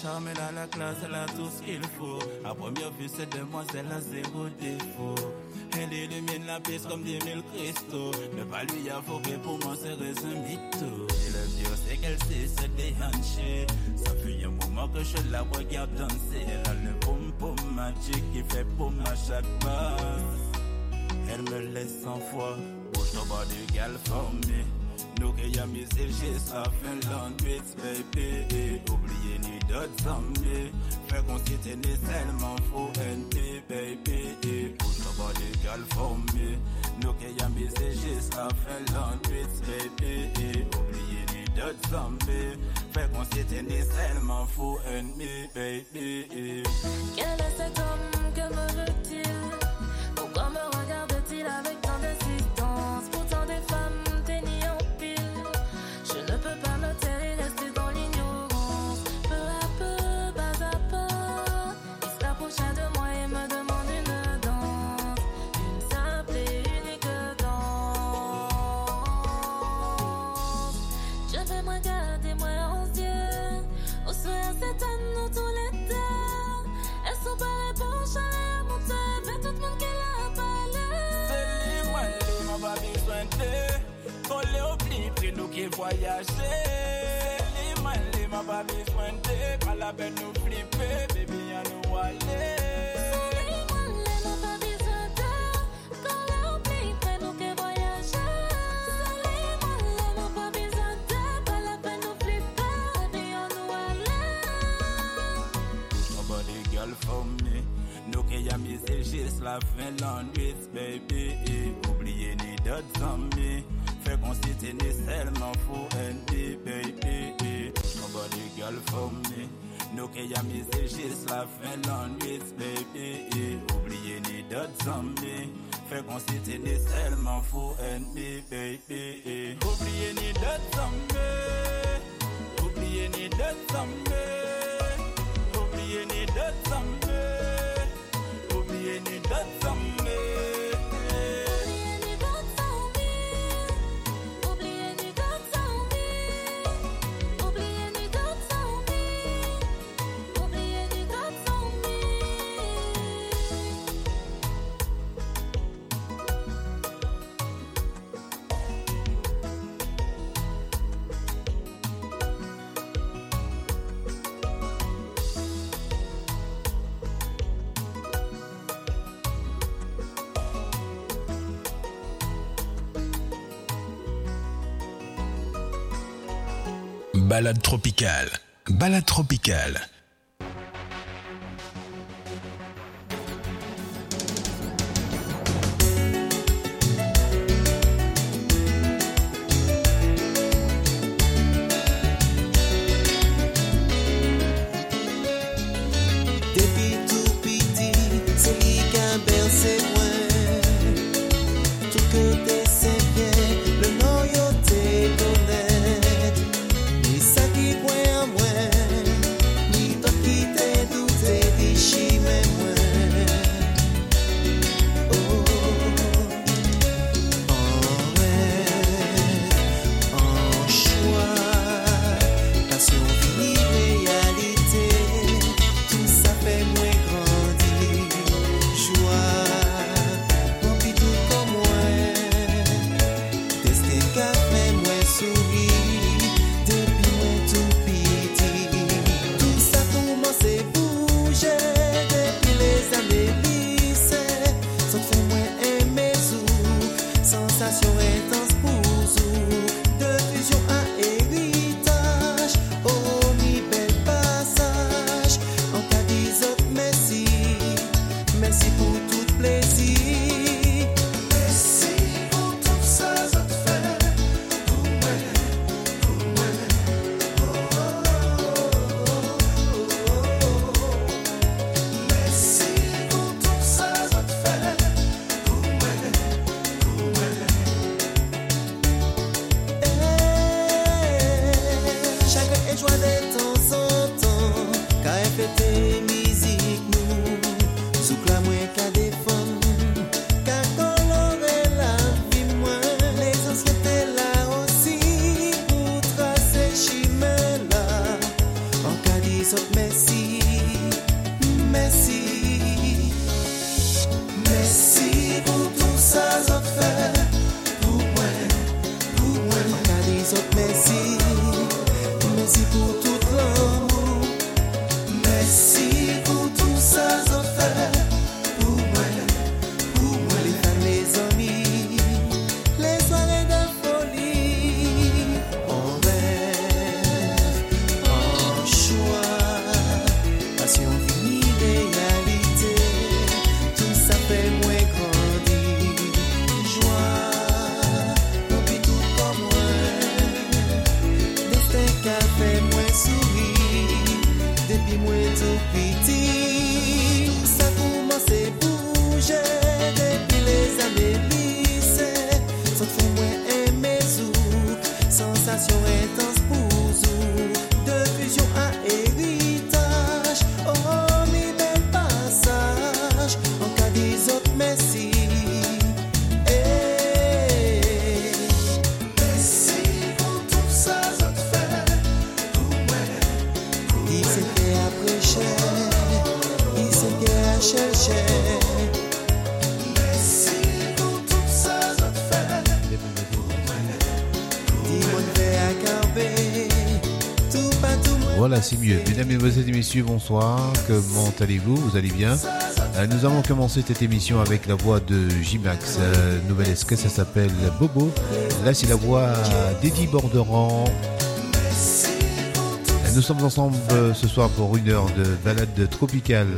charme, elle a la classe, elle a tout ce qu'il faut. À première vue, cette demoiselle a zéro défaut. Elle illumine la pièce comme des mille cristaux. Ne pas lui avouer pour moi, c'est un mytho. Et le pire, c'est qu'elle sait se déhancher. Ça fait un moment que je la regarde danser. Elle a le boom boom magique qui fait boum à chaque pas. Elle me laisse sans foi. Bouge ton body, formée. Nous réamuser jusqu'à fin de la nuit, baby. Oubliez ni d'autres amis. Faire qu'on s'y tenait seulement pour NP, baby. Pour savoir des gars formés. Nous réamuser jusqu'à fin de la nuit, baby. Oubliez ni d'autres amis. Faire qu'on s'y tenait seulement pour NP, baby. Quelle est cette homme que me voyager. Lima, Lima, pas nous flipper, baby, nous aller. La baby. Oubliez ni d'autres amis. On city is tellement fou and baby. Nobody girl for me. Nous qui a mis juste la fin l'ennui, baby. Oubliez ni d'autres zombies. Fait qu'on city is tellement fou and me, baby. Oubliez ni d'autres zombies. Oubliez ni d'autres zombies. Oubliez ni d'autres zombies. Balade tropicale. Balade tropicale. Mesdames et Messieurs, bonsoir. Comment allez-vous? Vous allez bien? Euh, nous avons commencé cette émission avec la voix de J-Max. Euh, nouvelle esquisse, ça s'appelle Bobo. Là, c'est la voix d'Eddie Borderan. Euh, nous sommes ensemble ce soir pour une heure de balade tropicale.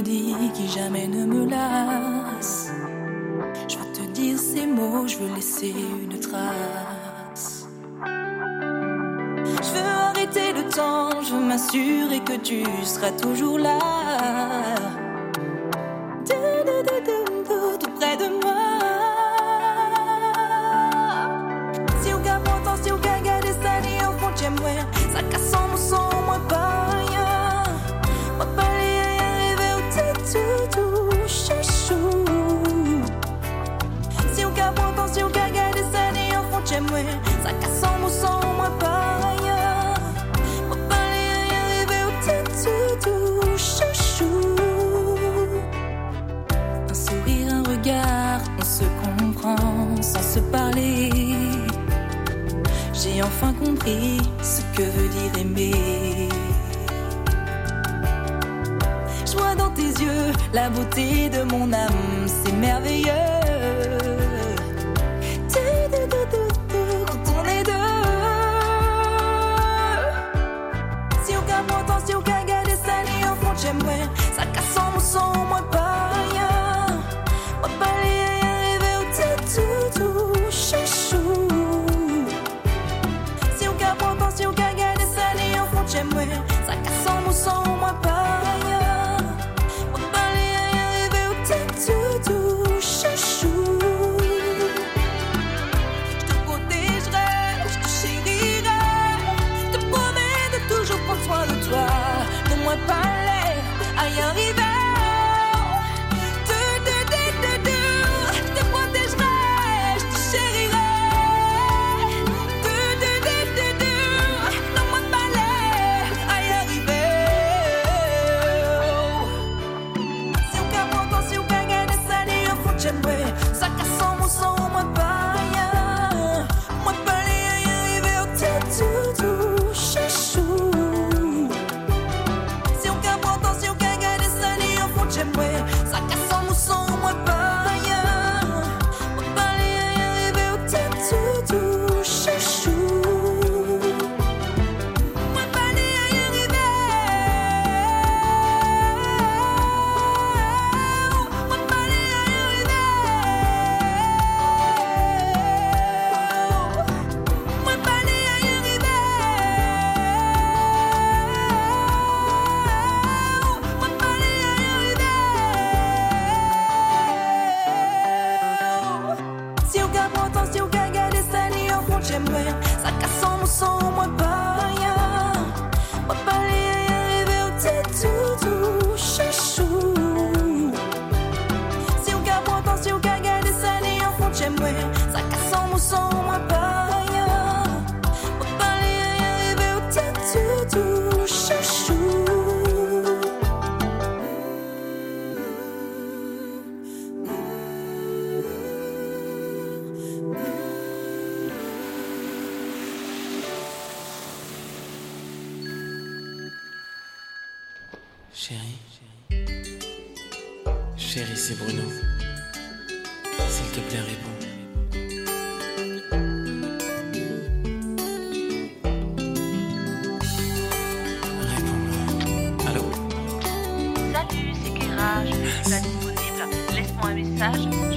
qui jamais ne me lasse. Je veux te dire ces mots, je veux laisser une trace. Je veux arrêter le temps, je veux m'assurer que tu seras toujours là. S'il te plaît, réponds. Réponds. Allô? Salut, c'est Kera, je suis pas disponible. Laisse-moi un message.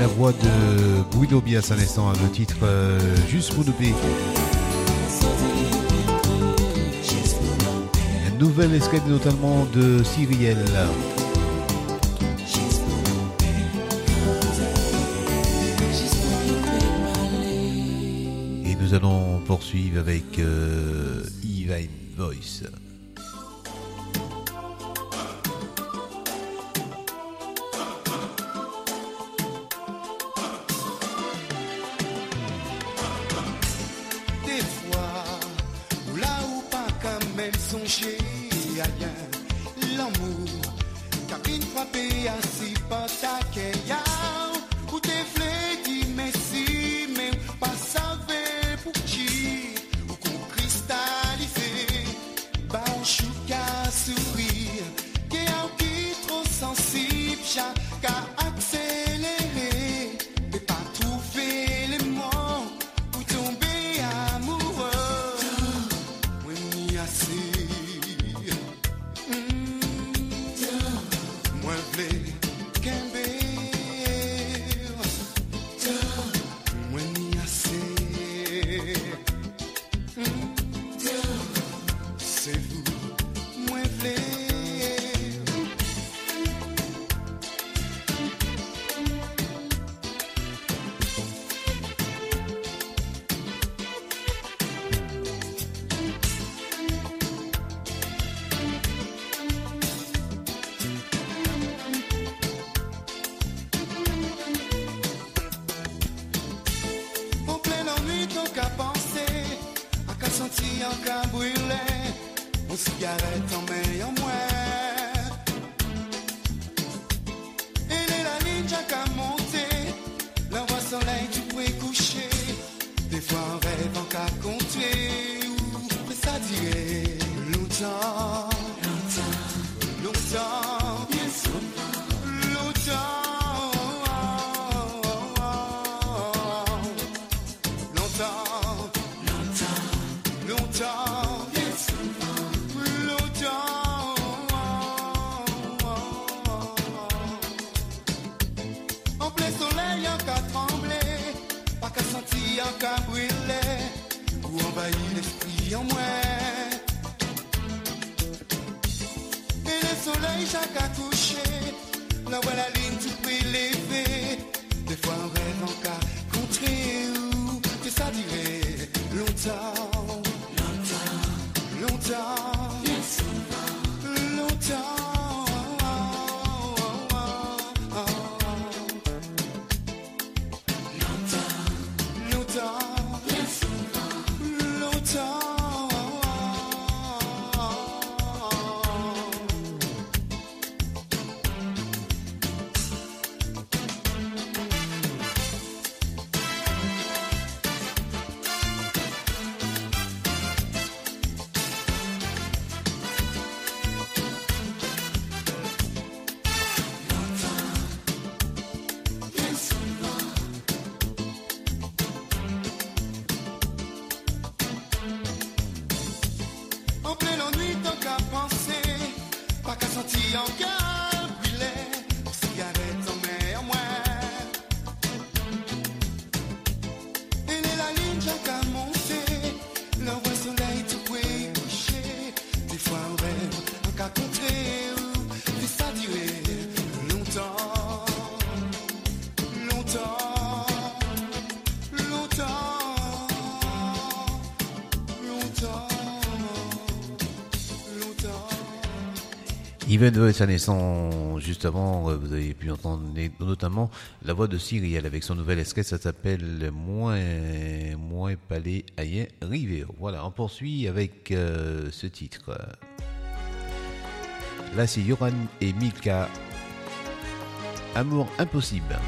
La voix de Guido Bias à l'instant, hein, le titre euh, Juste pour nous La nouvelle escalade notamment de Cyrielle. nous allons poursuivre avec euh, Yvain. voice. Não quero. Even Though It's son justement, euh, vous avez pu entendre notamment la voix de Cyrielle avec son nouvel esquisse, ça s'appelle Moins, Moins Palais Ayen Rivero. Voilà, on poursuit avec euh, ce titre. Là, c'est Yoran et Mika. Amour impossible.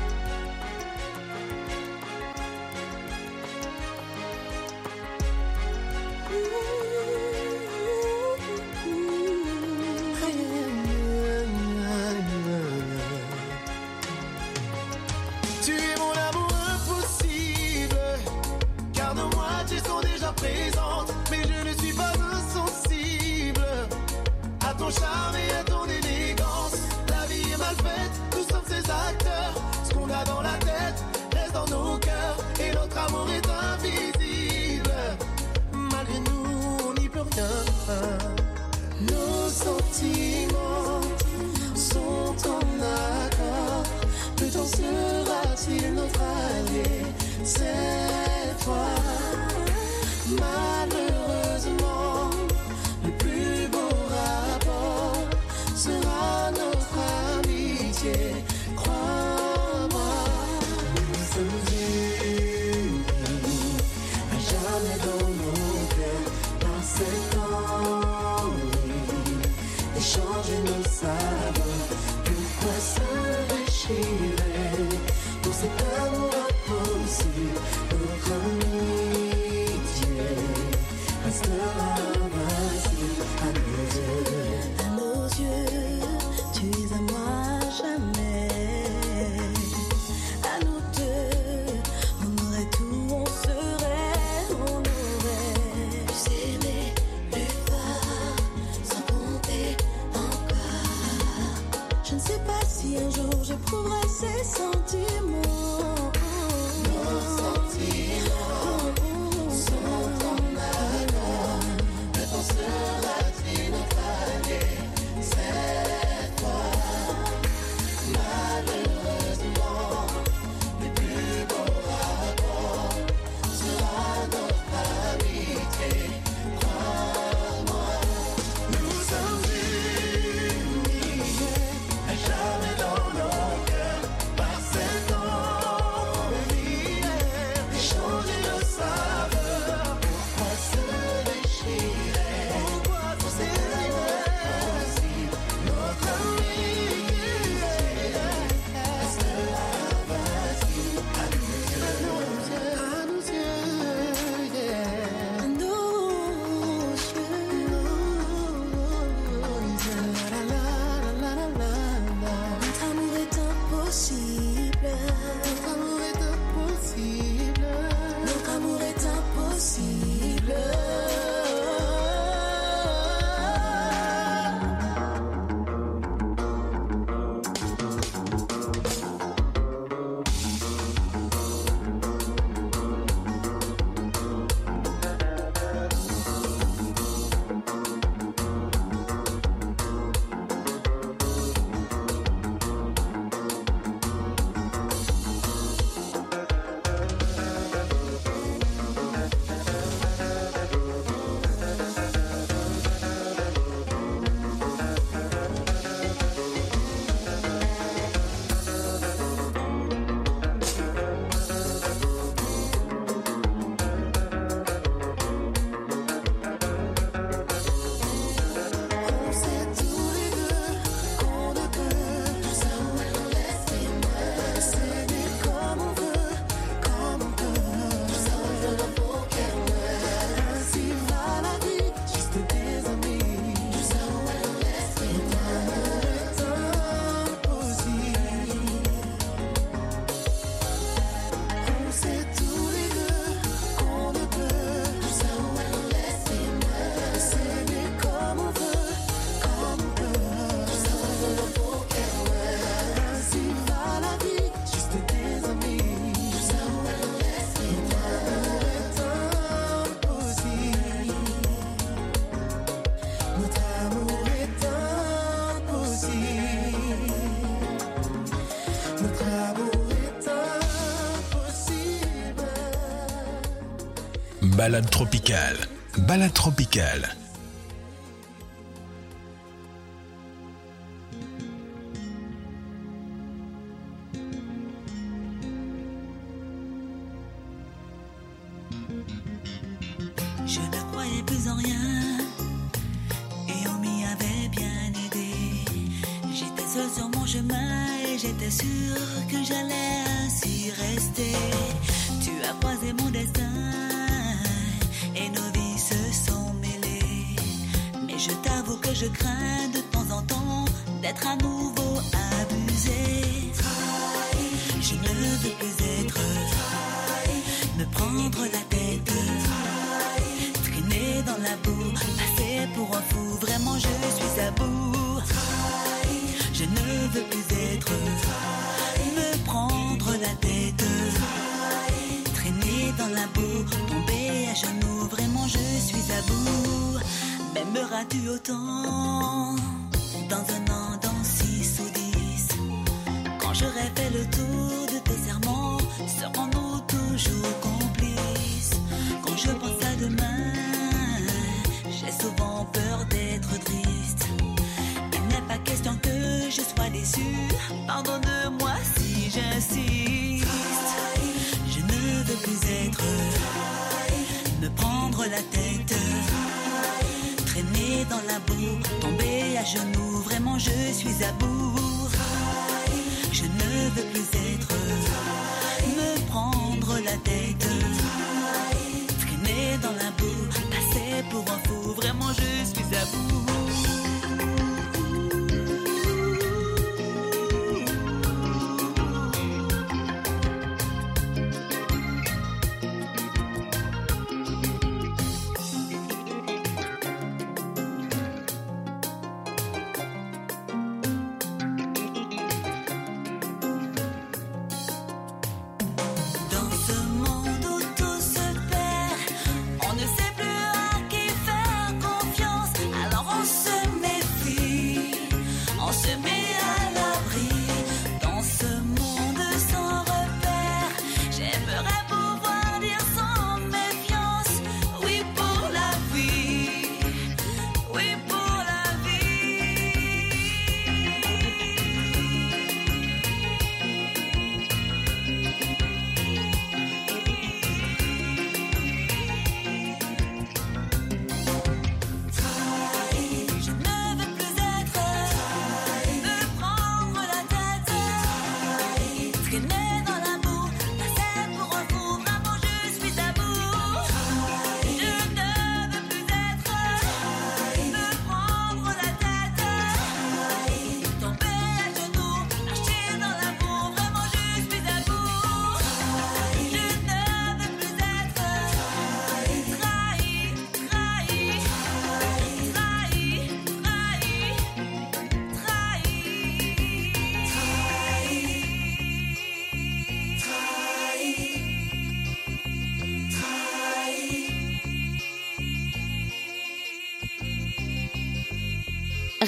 Balade tropicale. Balade tropicale.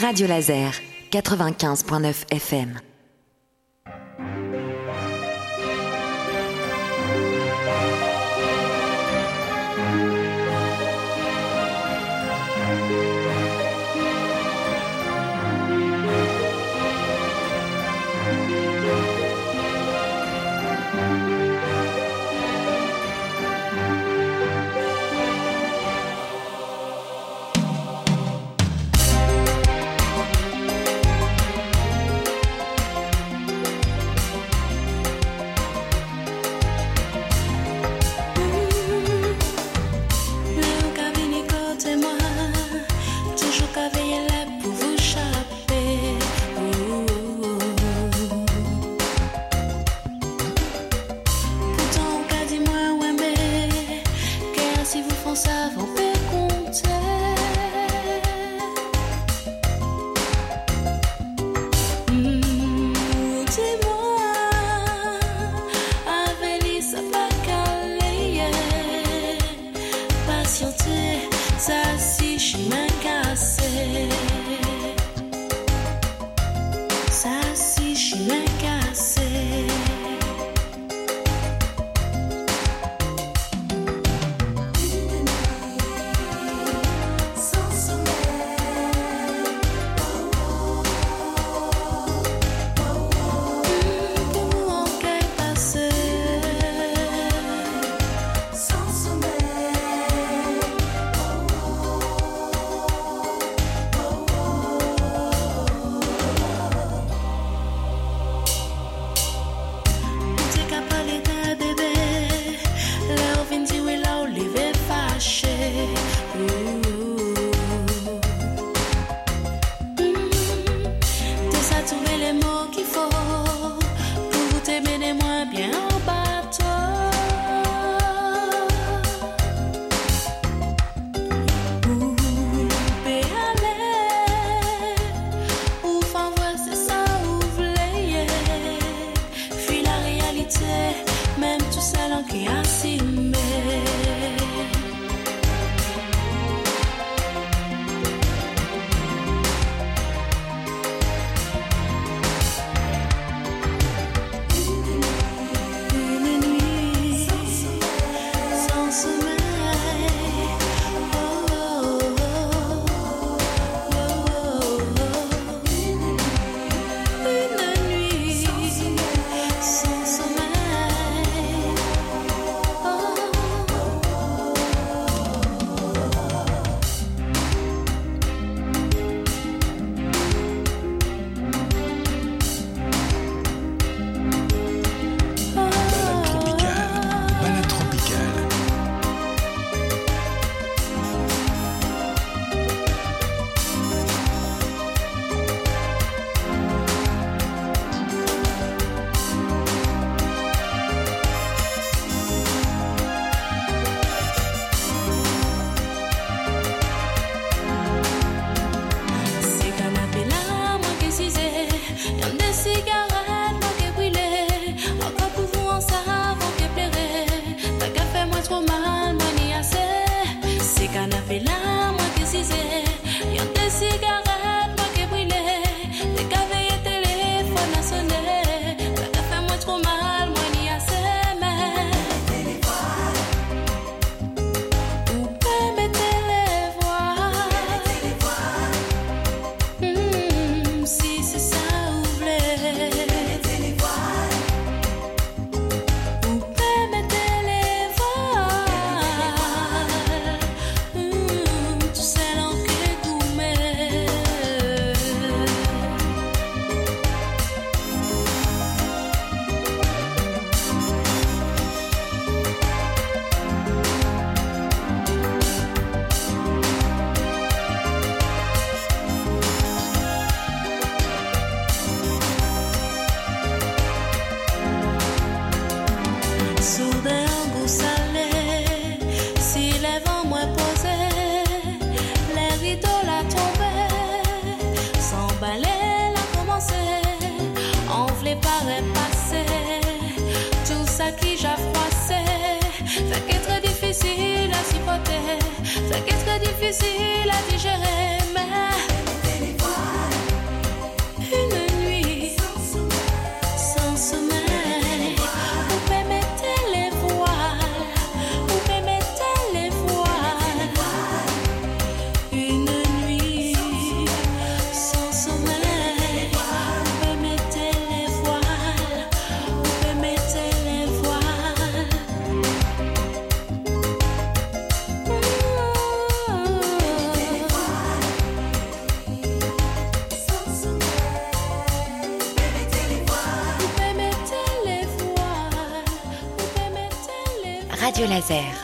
Radio Laser, 95.9 FM.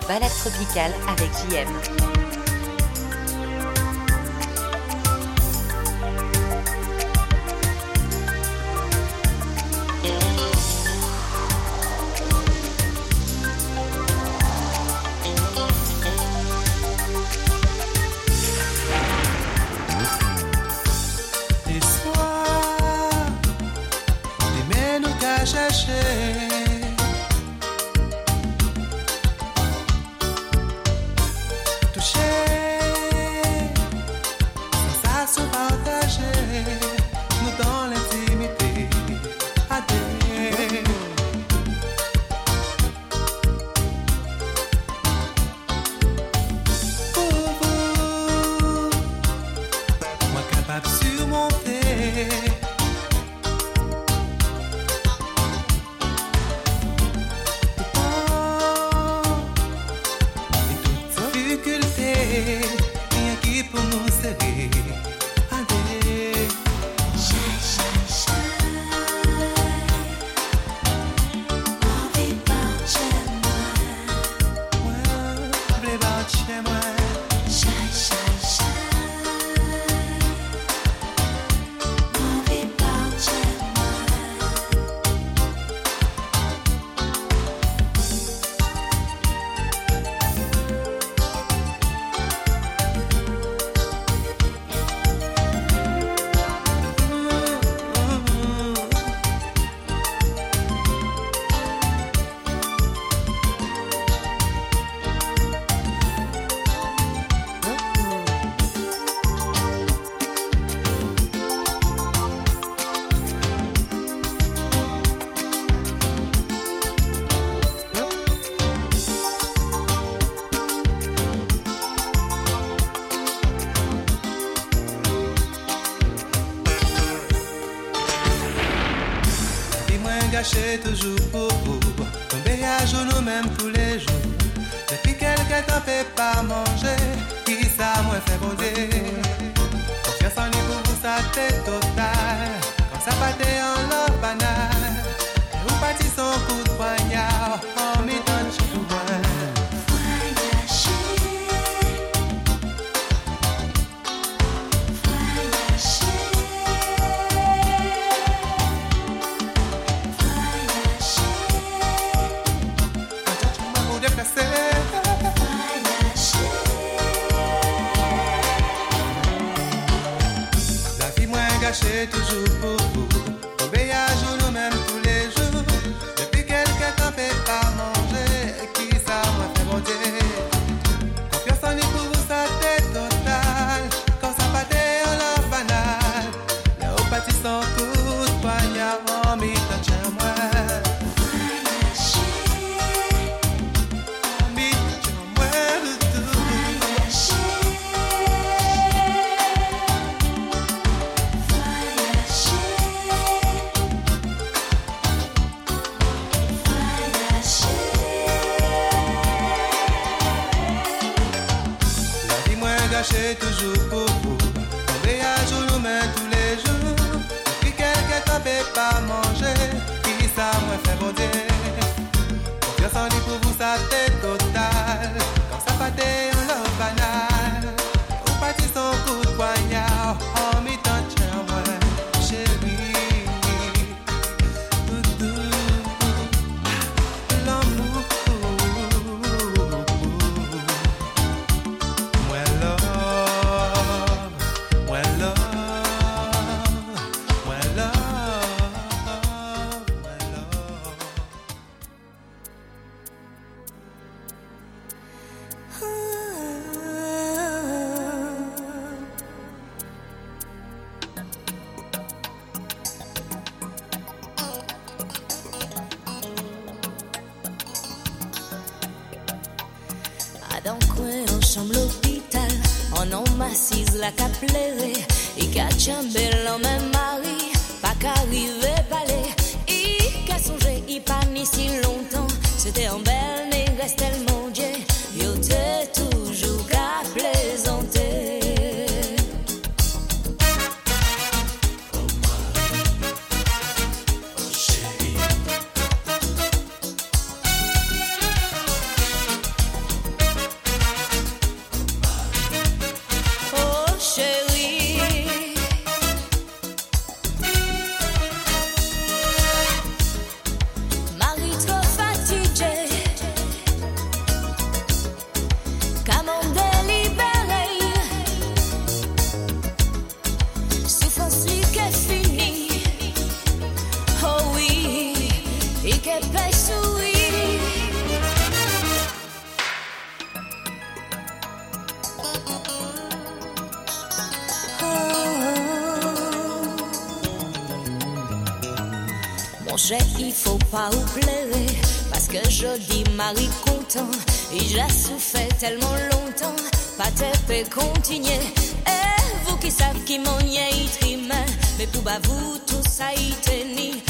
Balade tropicale avec JM. chercher toujours pour vous. Tomber à genoux même tous les jours? Depuis quelqu'un t'en fait pas manger, qui ça moi fait bonder. Confiance en vous, ça fait total. Quand ça pâté en l'eau banale, et vous son coup de poignard? En toujours beau. pouvez continuer. Et vous qui savez qui m'en y mais pour vous, tout ça y tenir.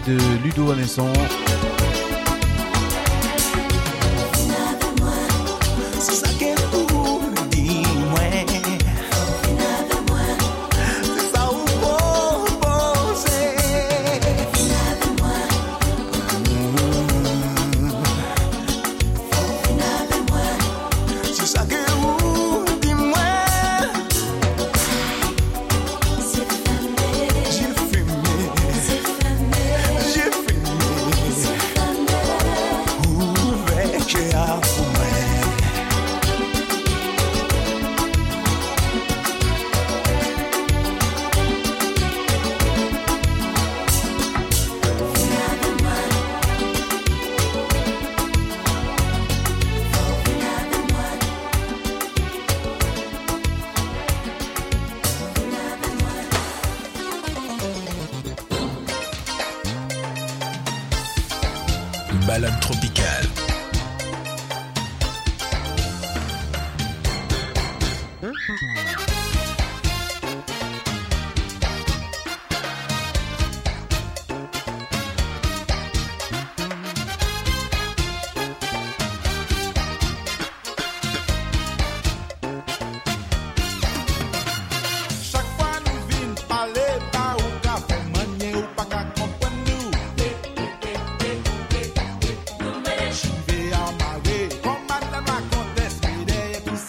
De Ludo Alessan. C'est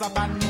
derrière tout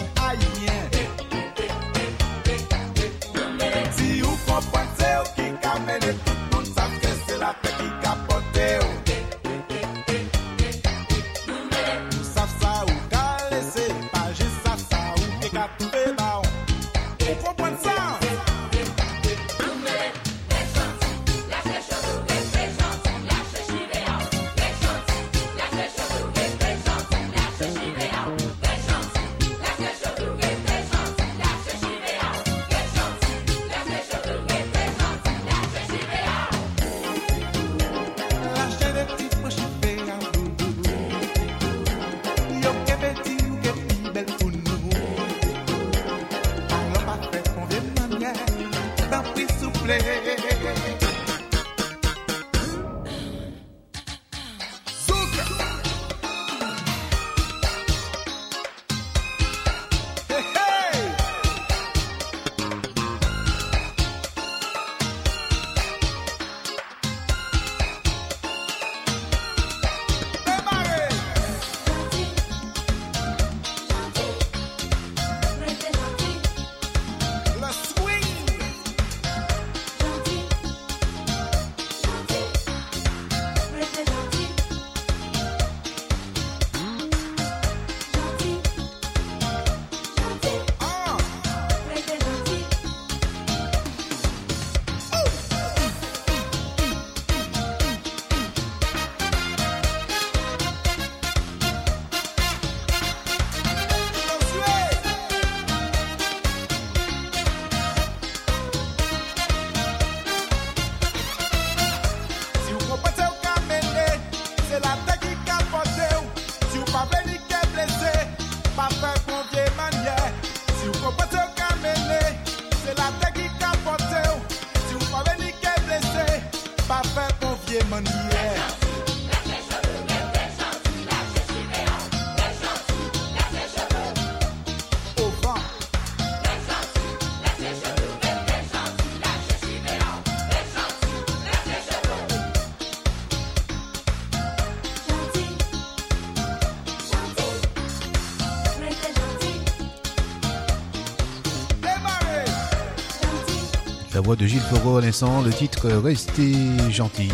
de Gilles Fogo à le titre Restez gentil.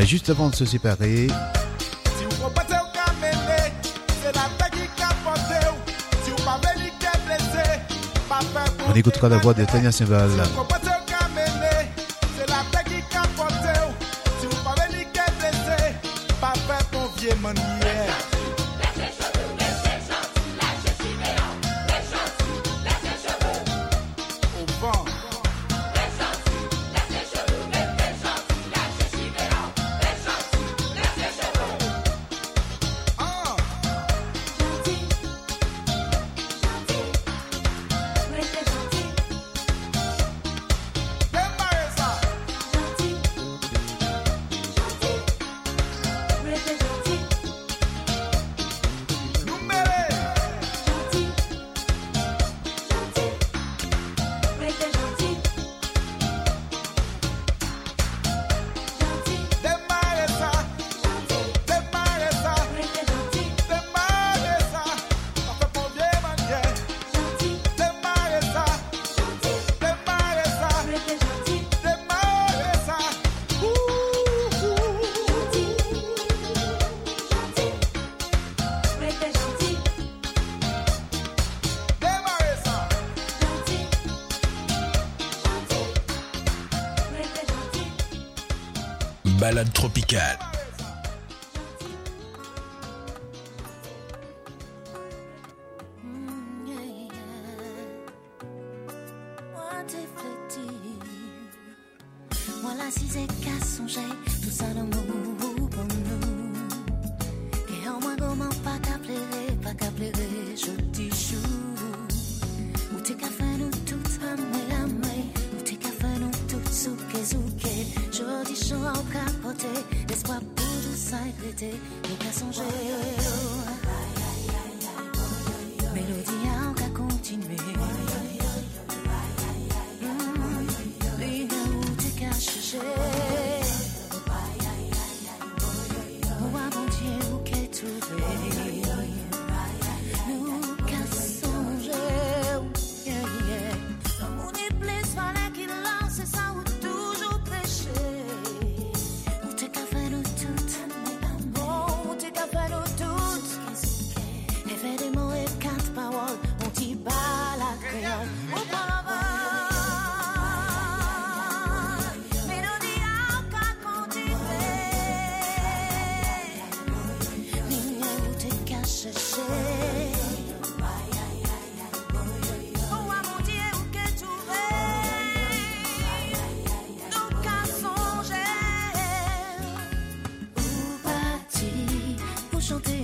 Juste avant de se séparer, on écoutera la voix de Tania Simbal. balade tropicale. chanter.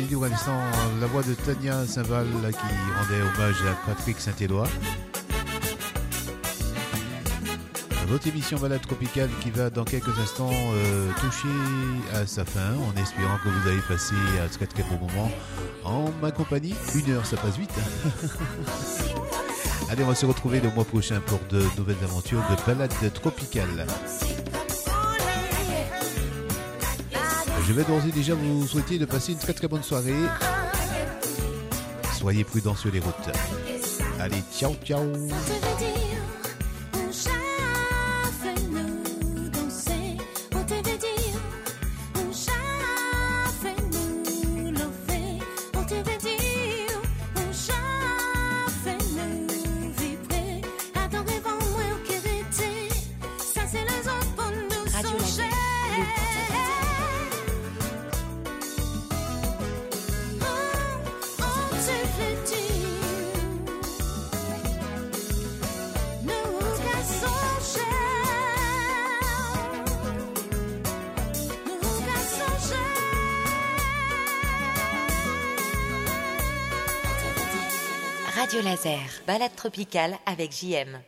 L'instant la voix de Tania Saint-Val qui rendait hommage à Patrick Saint-Éloi. Votre émission Balade Tropicale qui va dans quelques instants euh, toucher à sa fin en espérant que vous avez passé un très très bon moment en ma compagnie. Une heure, ça passe vite. Allez, on va se retrouver le mois prochain pour de nouvelles aventures de balade tropicale. Je vais d'ores et déjà vous souhaiter de passer une très très bonne soirée. Soyez prudents sur les routes. Allez, ciao ciao Laser, balade tropicale avec JM.